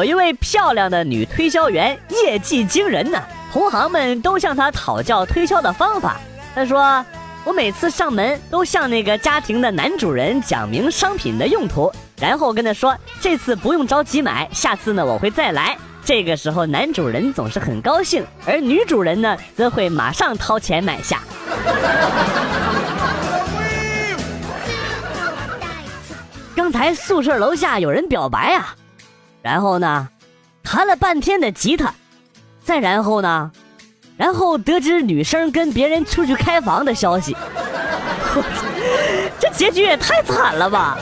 有一位漂亮的女推销员，业绩惊人呢，同行们都向她讨教推销的方法。她说：“我每次上门都向那个家庭的男主人讲明商品的用途，然后跟他说这次不用着急买，下次呢我会再来。这个时候男主人总是很高兴，而女主人呢则会马上掏钱买下。”刚才宿舍楼下有人表白啊，然后呢，弹了半天的吉他，再然后呢，然后得知女生跟别人出去开房的消息，这结局也太惨了吧！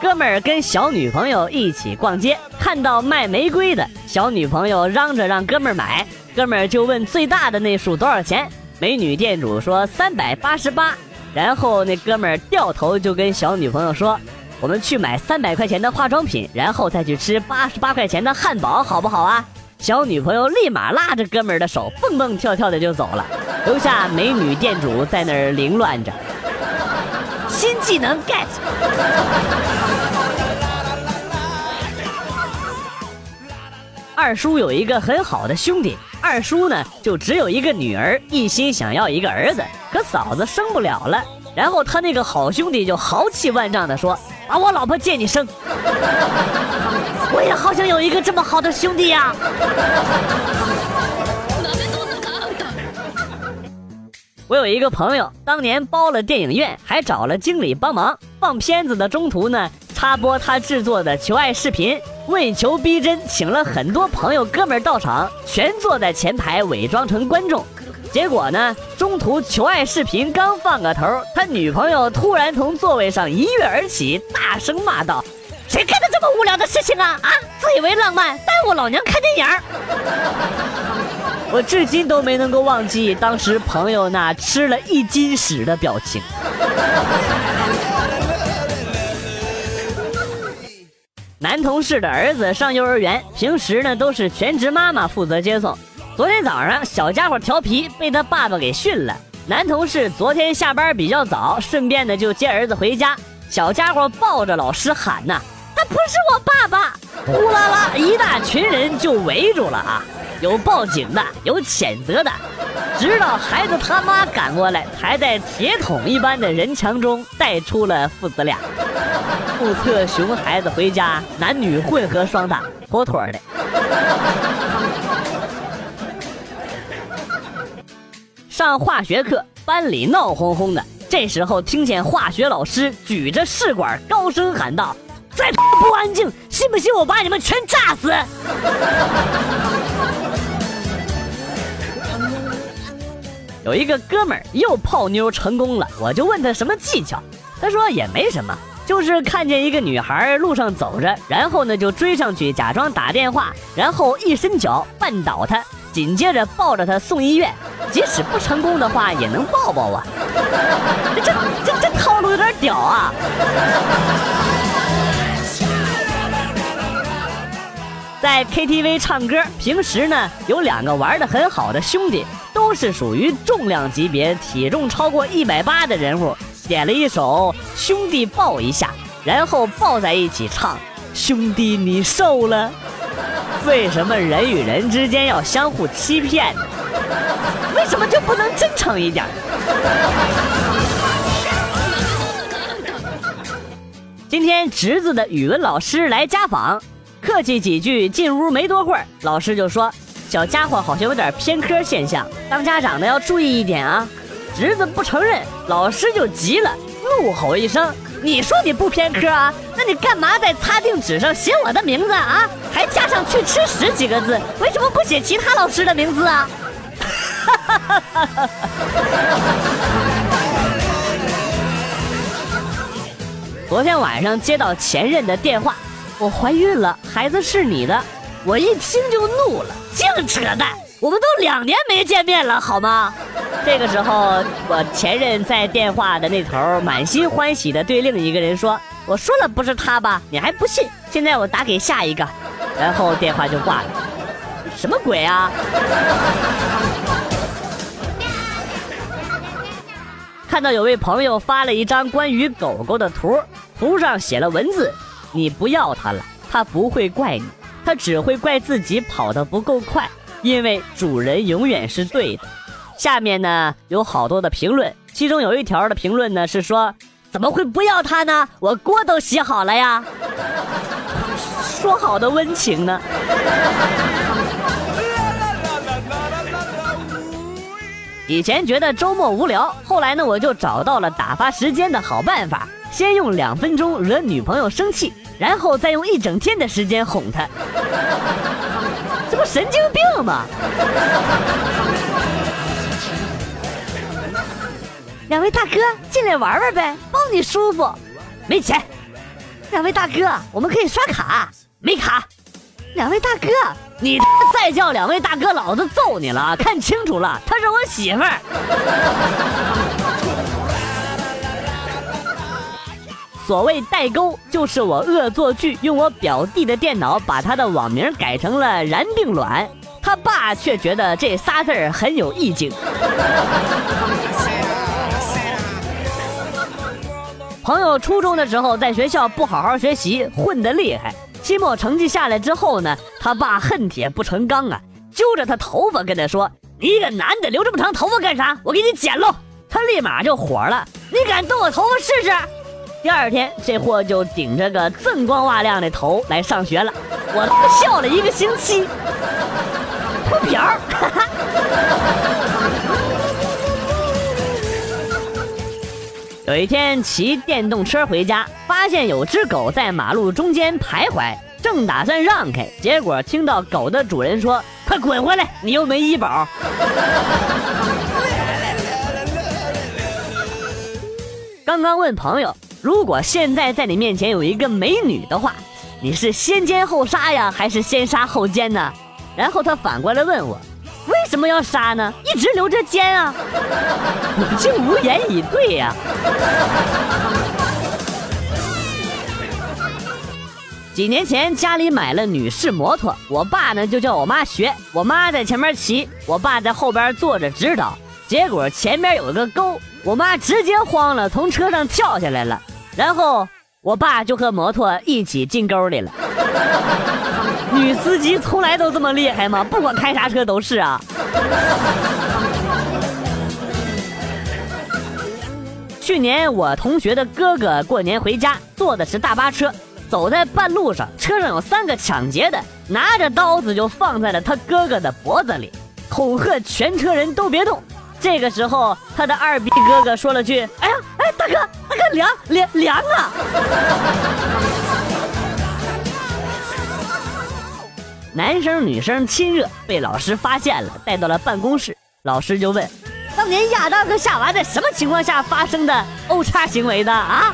哥们儿跟小女朋友一起逛街，看到卖玫瑰的，小女朋友嚷着让哥们儿买，哥们儿就问最大的那束多少钱。美女店主说三百八十八，然后那哥们儿掉头就跟小女朋友说：“我们去买三百块钱的化妆品，然后再去吃八十八块钱的汉堡，好不好啊？”小女朋友立马拉着哥们儿的手，蹦蹦跳跳的就走了，留下美女店主在那儿凌乱着。新技能 get。二叔有一个很好的兄弟。二叔呢，就只有一个女儿，一心想要一个儿子，可嫂子生不了了。然后他那个好兄弟就豪气万丈的说：“把我老婆借你生。”我也好想有一个这么好的兄弟呀。我有一个朋友，当年包了电影院，还找了经理帮忙放片子的中途呢。插播他制作的求爱视频，为求逼真，请了很多朋友哥们儿到场，全坐在前排伪装成观众。结果呢，中途求爱视频刚放个头，他女朋友突然从座位上一跃而起，大声骂道：“谁干的这么无聊的事情啊？啊，自以为浪漫，耽误老娘看电影！”我至今都没能够忘记当时朋友那吃了一斤屎的表情。男同事的儿子上幼儿园，平时呢都是全职妈妈负责接送。昨天早上，小家伙调皮，被他爸爸给训了。男同事昨天下班比较早，顺便呢就接儿子回家。小家伙抱着老师喊呐：“他不是我爸爸！”呼啦啦，一大群人就围住了啊！有报警的，有谴责的，直到孩子他妈赶过来，还在铁桶一般的人墙中带出了父子俩。目测熊孩子回家，男女混合双打，妥妥的。上化学课，班里闹哄哄的。这时候听见化学老师举着试管高声喊道：“再不安静，信不信我把你们全炸死？”有一个哥们儿又泡妞成功了，我就问他什么技巧，他说也没什么。就是看见一个女孩路上走着，然后呢就追上去假装打电话，然后一伸脚绊倒她，紧接着抱着她送医院。即使不成功的话，也能抱抱啊！这这这套路有点屌啊！在 KTV 唱歌，平时呢有两个玩的很好的兄弟，都是属于重量级别，体重超过一百八的人物。点了一首《兄弟抱一下》，然后抱在一起唱：“兄弟你瘦了。”为什么人与人之间要相互欺骗？为什么就不能真诚一点？今天侄子的语文老师来家访，客气几句，进屋没多会儿，老师就说：“小家伙好像有点偏科现象，当家长的要注意一点啊。”侄子不承认，老师就急了，怒吼一声：“你说你不偏科啊？那你干嘛在擦定纸上写我的名字啊？还加上去吃屎几个字？为什么不写其他老师的名字啊？” 昨天晚上接到前任的电话，我怀孕了，孩子是你的，我一听就怒了，净扯淡。我们都两年没见面了，好吗？这个时候，我前任在电话的那头满心欢喜的对另一个人说：“我说了不是他吧？你还不信？现在我打给下一个。”然后电话就挂了。什么鬼啊？看到有位朋友发了一张关于狗狗的图，图上写了文字：“你不要它了，它不会怪你，他只会怪自己跑得不够快，因为主人永远是对的。”下面呢有好多的评论，其中有一条的评论呢是说：“怎么会不要他呢？我锅都洗好了呀。” 说好的温情呢？以前觉得周末无聊，后来呢，我就找到了打发时间的好办法：先用两分钟惹女朋友生气，然后再用一整天的时间哄她。这不神经病吗？两位大哥，进来玩玩呗，包你舒服。没钱。两位大哥，我们可以刷卡。没卡。两位大哥。你再叫两位大哥，老子揍你了！看清楚了，她是我媳妇儿。所谓代沟，就是我恶作剧用我表弟的电脑把他的网名改成了“然并卵”，他爸却觉得这仨字儿很有意境。朋友初中的时候在学校不好好学习，混得厉害。期末成绩下来之后呢，他爸恨铁不成钢啊，揪着他头发跟他说：“你一个男的留这么长头发干啥？我给你剪喽！”他立马就火了：“你敢动我头发试试？”第二天，这货就顶着个锃光瓦亮的头来上学了，我笑了一个星期。秃瓢。有一天骑电动车回家，发现有只狗在马路中间徘徊，正打算让开，结果听到狗的主人说：“快滚回来，你又没医保。”刚刚问朋友，如果现在在你面前有一个美女的话，你是先奸后杀呀，还是先杀后奸呢？然后他反过来问我。为什么要杀呢？一直留着奸啊！我竟无言以对呀。几年前家里买了女士摩托，我爸呢就叫我妈学，我妈在前面骑，我爸在后边坐着指导。结果前面有个沟，我妈直接慌了，从车上跳下来了，然后我爸就和摩托一起进沟里了。女司机从来都这么厉害吗？不管开啥车都是啊。去年我同学的哥哥过年回家，坐的是大巴车，走在半路上，车上有三个抢劫的，拿着刀子就放在了他哥哥的脖子里，恐吓全车人都别动。这个时候，他的二逼哥哥说了句：“哎呀，哥，大哥凉凉凉啊！”男生女生亲热被老师发现了，带到了办公室。老师就问：“当年亚当和夏娃在什么情况下发生的 O 叉行为的啊？”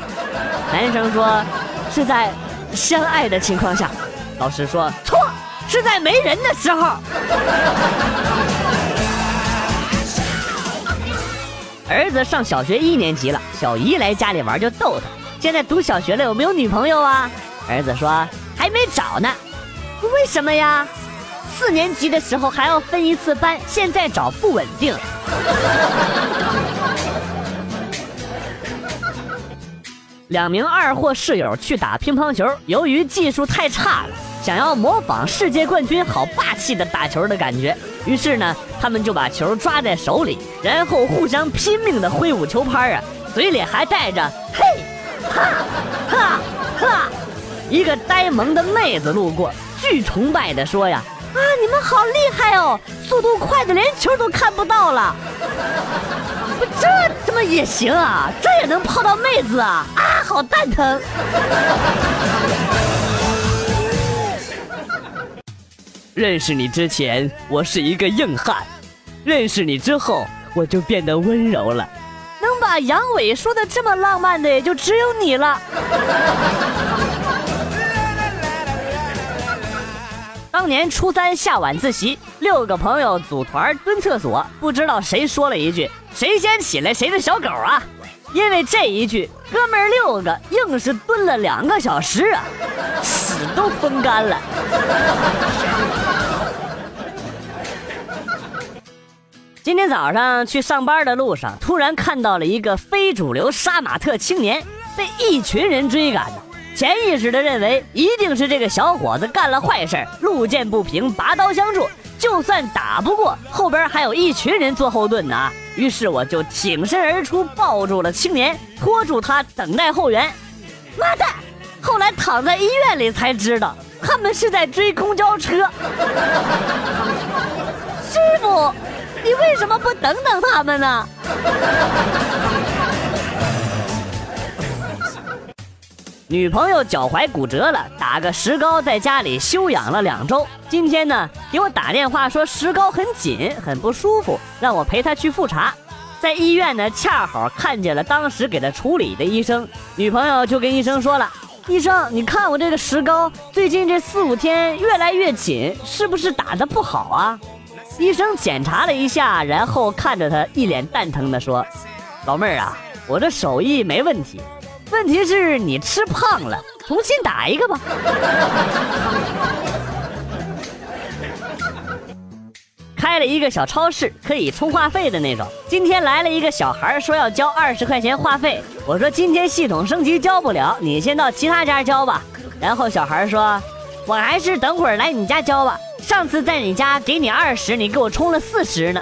男生说：“是在相爱的情况下。”老师说：“错，是在没人的时候。”儿子上小学一年级了，小姨来家里玩就逗他：“现在读小学了，有没有女朋友啊？”儿子说：“还没找呢。”为什么呀？四年级的时候还要分一次班，现在找不稳定。两名二货室友去打乒乓球，由于技术太差了，想要模仿世界冠军好霸气的打球的感觉，于是呢，他们就把球抓在手里，然后互相拼命的挥舞球拍啊，嘴里还带着嘿，哈，哈，哈。一个呆萌的妹子路过。巨崇拜的说呀，啊，你们好厉害哦，速度快的连球都看不到了。不，这怎么也行啊？这也能泡到妹子啊？啊，好蛋疼。认识你之前，我是一个硬汉；认识你之后，我就变得温柔了。能把阳痿说的这么浪漫的，也就只有你了。当年初三下晚自习，六个朋友组团蹲厕所，不知道谁说了一句：“谁先起来谁是小狗啊！”因为这一句，哥们儿六个硬是蹲了两个小时啊，屎都风干了。今天早上去上班的路上，突然看到了一个非主流杀马特青年，被一群人追赶呢，潜意识的认为一定是这个小伙子干了坏事，路见不平拔刀相助。就算打不过，后边还有一群人做后盾呢。于是我就挺身而出，抱住了青年，拖住他等待后援。妈蛋！后来躺在医院里才知道，他们是在追公交车。为什么不等等他们呢？女朋友脚踝骨折了，打个石膏在家里休养了两周。今天呢，给我打电话说石膏很紧，很不舒服，让我陪她去复查。在医院呢，恰好看见了当时给她处理的医生。女朋友就跟医生说了：“医生，你看我这个石膏最近这四五天越来越紧，是不是打的不好啊？”医生检查了一下，然后看着他一脸蛋疼的说：“老妹儿啊，我这手艺没问题。”问题是你吃胖了，重新打一个吧。开了一个小超市，可以充话费的那种。今天来了一个小孩，说要交二十块钱话费。我说今天系统升级交不了，你先到其他家交吧。然后小孩说：“我还是等会儿来你家交吧。上次在你家给你二十，你给我充了四十呢。”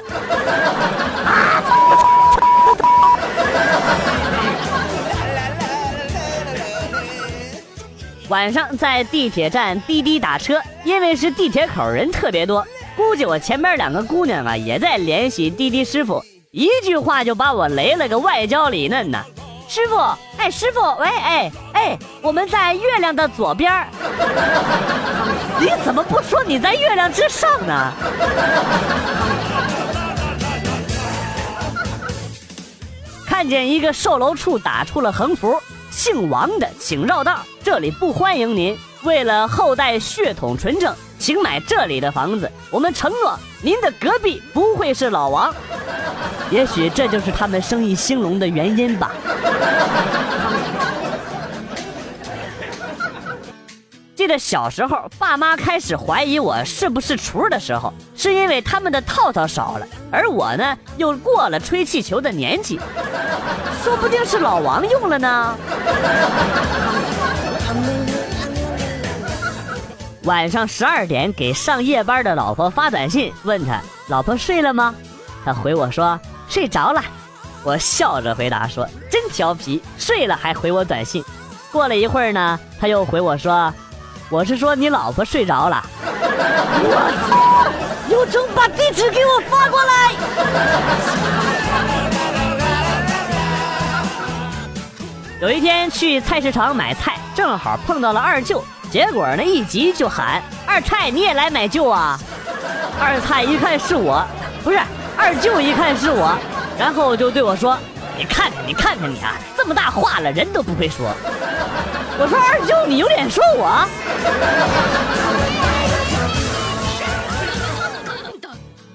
晚上在地铁站滴滴打车，因为是地铁口人特别多，估计我前面两个姑娘啊也在联系滴滴师傅，一句话就把我雷了个外焦里嫩呢。师傅，哎，师傅，喂，哎，哎，我们在月亮的左边 你怎么不说你在月亮之上呢？看见一个售楼处打出了横幅。姓王的请绕道，这里不欢迎您。为了后代血统纯正，请买这里的房子。我们承诺，您的隔壁不会是老王。也许这就是他们生意兴隆的原因吧。记得小时候，爸妈开始怀疑我是不是厨的时候，是因为他们的套套少了，而我呢又过了吹气球的年纪。说不定是老王用了呢。晚上十二点给上夜班的老婆发短信，问他老婆睡了吗？他回我说睡着了。我笑着回答说真调皮，睡了还回我短信。过了一会儿呢，他又回我说我是说你老婆睡着了。我操！有种把地址给我发过来。有一天去菜市场买菜，正好碰到了二舅，结果呢一急就喊：“二菜你也来买舅啊！”二菜一看是我，不是二舅一看是我，然后就对我说：“你看看你看看你啊，这么大话了人都不会说。”我说：“二舅你有脸说我？”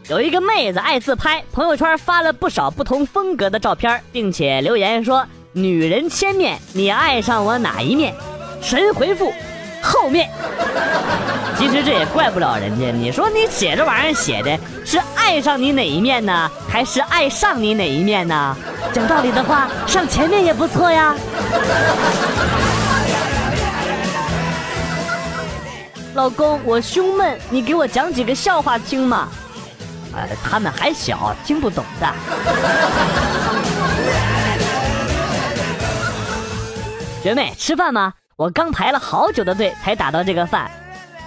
有一个妹子爱自拍，朋友圈发了不少不同风格的照片，并且留言说。女人千面，你爱上我哪一面？神回复，后面。其实这也怪不了人家。你说你写这玩意儿写的是爱上你哪一面呢，还是爱上你哪一面呢？讲道理的话，上前面也不错呀。老公，我胸闷，你给我讲几个笑话听嘛。呃，他们还小，听不懂的。学妹，吃饭吗？我刚排了好久的队才打到这个饭。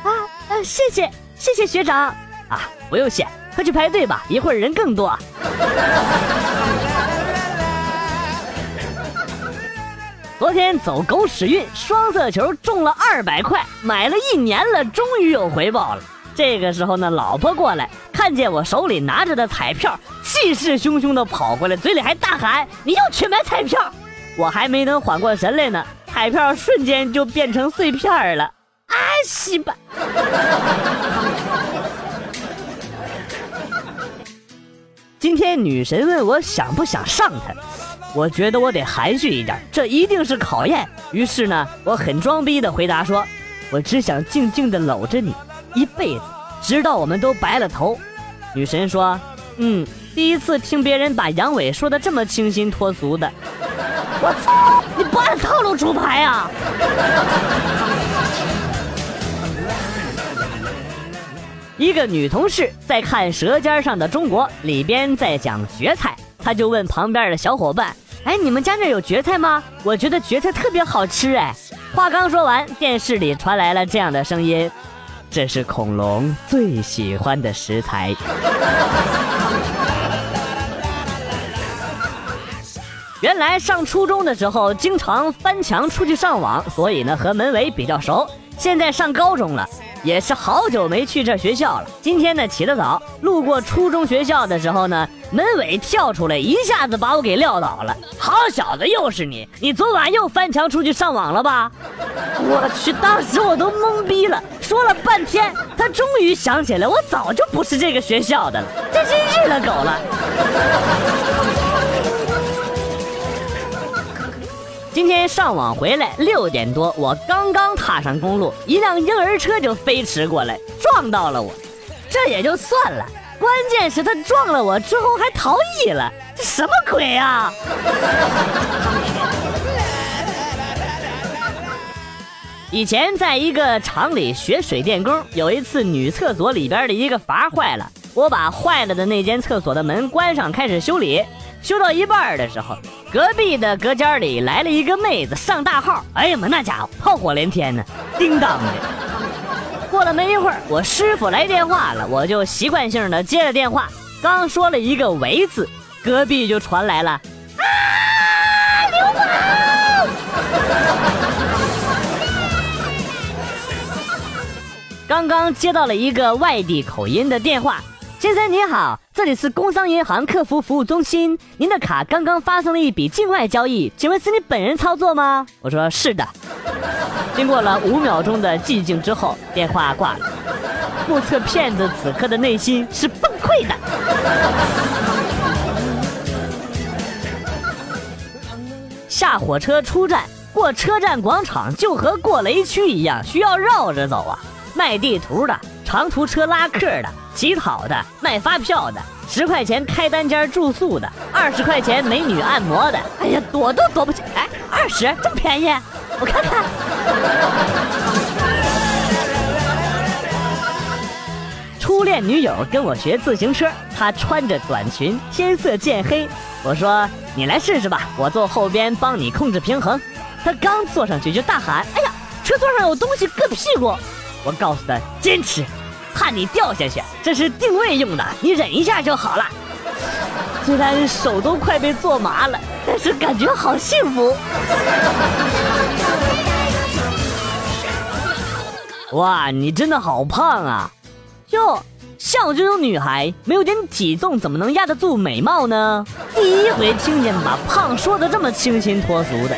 啊，呃，谢谢，谢谢学长。啊，不用谢，快去排队吧，一会儿人更多。昨天走狗屎运，双色球中了二百块，买了一年了，终于有回报了。这个时候呢，老婆过来，看见我手里拿着的彩票，气势汹汹的跑过来，嘴里还大喊：“你又去买彩票！”我还没能缓过神来呢，彩票瞬间就变成碎片了。啊西吧！今天女神问我想不想上她，我觉得我得含蓄一点，这一定是考验。于是呢，我很装逼的回答说：“我只想静静的搂着你一辈子，直到我们都白了头。”女神说：“嗯，第一次听别人把阳痿说的这么清新脱俗的。”我操！你不按套路出牌啊！一个女同事在看《舌尖上的中国》，里边在讲蕨菜，她就问旁边的小伙伴：“哎，你们家那有蕨菜吗？我觉得蕨菜特别好吃。”哎，话刚说完，电视里传来了这样的声音：“这是恐龙最喜欢的食材。”原来上初中的时候，经常翻墙出去上网，所以呢和门卫比较熟。现在上高中了。也是好久没去这学校了。今天呢起得早，路过初中学校的时候呢，门卫跳出来，一下子把我给撂倒了。好小子，又是你！你昨晚又翻墙出去上网了吧？我去，当时我都懵逼了。说了半天，他终于想起来，我早就不是这个学校的了，真是日了狗了。今天上网回来六点多，我刚刚踏上公路，一辆婴儿车就飞驰过来，撞到了我。这也就算了，关键是他撞了我之后还逃逸了，这什么鬼啊？以前在一个厂里学水电工，有一次女厕所里边的一个阀坏了，我把坏了的那间厕所的门关上，开始修理。修到一半的时候，隔壁的隔间里来了一个妹子上大号，哎呀妈，那家伙炮火连天呢，叮当的。过了没一会儿，我师傅来电话了，我就习惯性的接了电话，刚说了一个“喂”字，隔壁就传来了啊，流氓！刚刚接到了一个外地口音的电话。先生您好，这里是工商银行客服服务中心。您的卡刚刚发生了一笔境外交易，请问是你本人操作吗？我说是的。经过了五秒钟的寂静之后，电话挂了。目测骗子此刻的内心是崩溃的。下火车出站，过车站广场就和过雷区一样，需要绕着走啊。卖地图的，长途车拉客的。乞讨的、卖发票的、十块钱开单间住宿的、二十块钱美女按摩的，哎呀，躲都躲不起。哎，二十这么便宜？我看看。初恋女友跟我学自行车，她穿着短裙，天色渐黑。我说你来试试吧，我坐后边帮你控制平衡。她刚坐上去就大喊：“哎呀，车座上有东西硌屁股！”我告诉她坚持。怕你掉下去，这是定位用的，你忍一下就好了。虽然手都快被做麻了，但是感觉好幸福。哇，你真的好胖啊！哟，像我这种女孩，没有点体重怎么能压得住美貌呢？第一回听见把胖说的这么清新脱俗的。